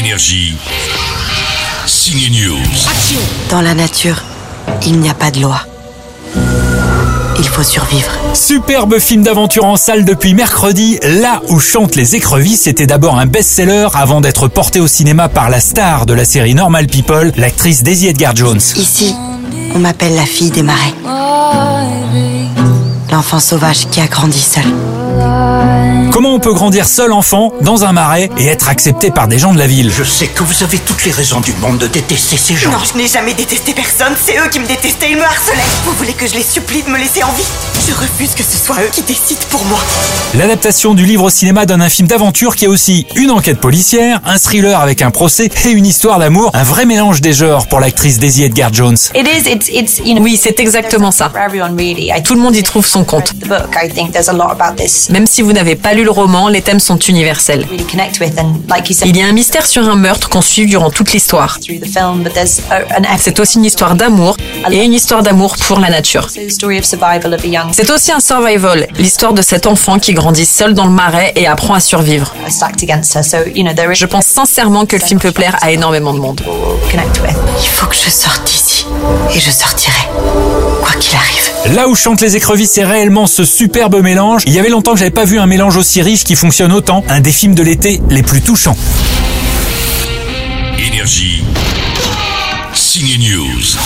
Énergie. Signe News. Dans la nature, il n'y a pas de loi. Il faut survivre. Superbe film d'aventure en salle depuis mercredi. Là où chantent les écrevisses était d'abord un best-seller avant d'être porté au cinéma par la star de la série Normal People, l'actrice Daisy Edgar Jones. Ici, on m'appelle la fille des marais. L'enfant sauvage qui a grandi seul. Comment on peut grandir seul enfant dans un marais et être accepté par des gens de la ville? Je sais que vous avez toutes les raisons du monde de détester ces gens. Non, je n'ai jamais détesté personne, c'est eux qui me détestaient, ils me harcelaient. Vous voulez que je les supplie de me laisser en vie? Je refuse que ce soit eux qui décident pour moi. L'adaptation du livre au cinéma donne un film d'aventure qui est aussi une enquête policière, un thriller avec un procès et une histoire d'amour, un vrai mélange des genres pour l'actrice Daisy Edgar Jones. Oui, c'est exactement ça. Tout le monde y trouve son compte. Même si vous n'avez pas lu le roman, les thèmes sont universels. Il y a un mystère sur un meurtre qu'on suit durant toute l'histoire. C'est aussi une histoire d'amour et une histoire d'amour pour la nature. C'est aussi un survival, l'histoire de cet enfant qui grandit seul dans le marais et apprend à survivre. Je pense sincèrement que le film peut plaire à énormément de monde. Il faut que je sorte d'ici. Et je sortirai. Quoi qu'il arrive. Là où chantent les écrevisses, c'est réellement ce superbe mélange. Il y avait longtemps que j'avais pas vu un mélange aussi riche qui fonctionne autant. Un des films de l'été les plus touchants. Énergie. Signe News.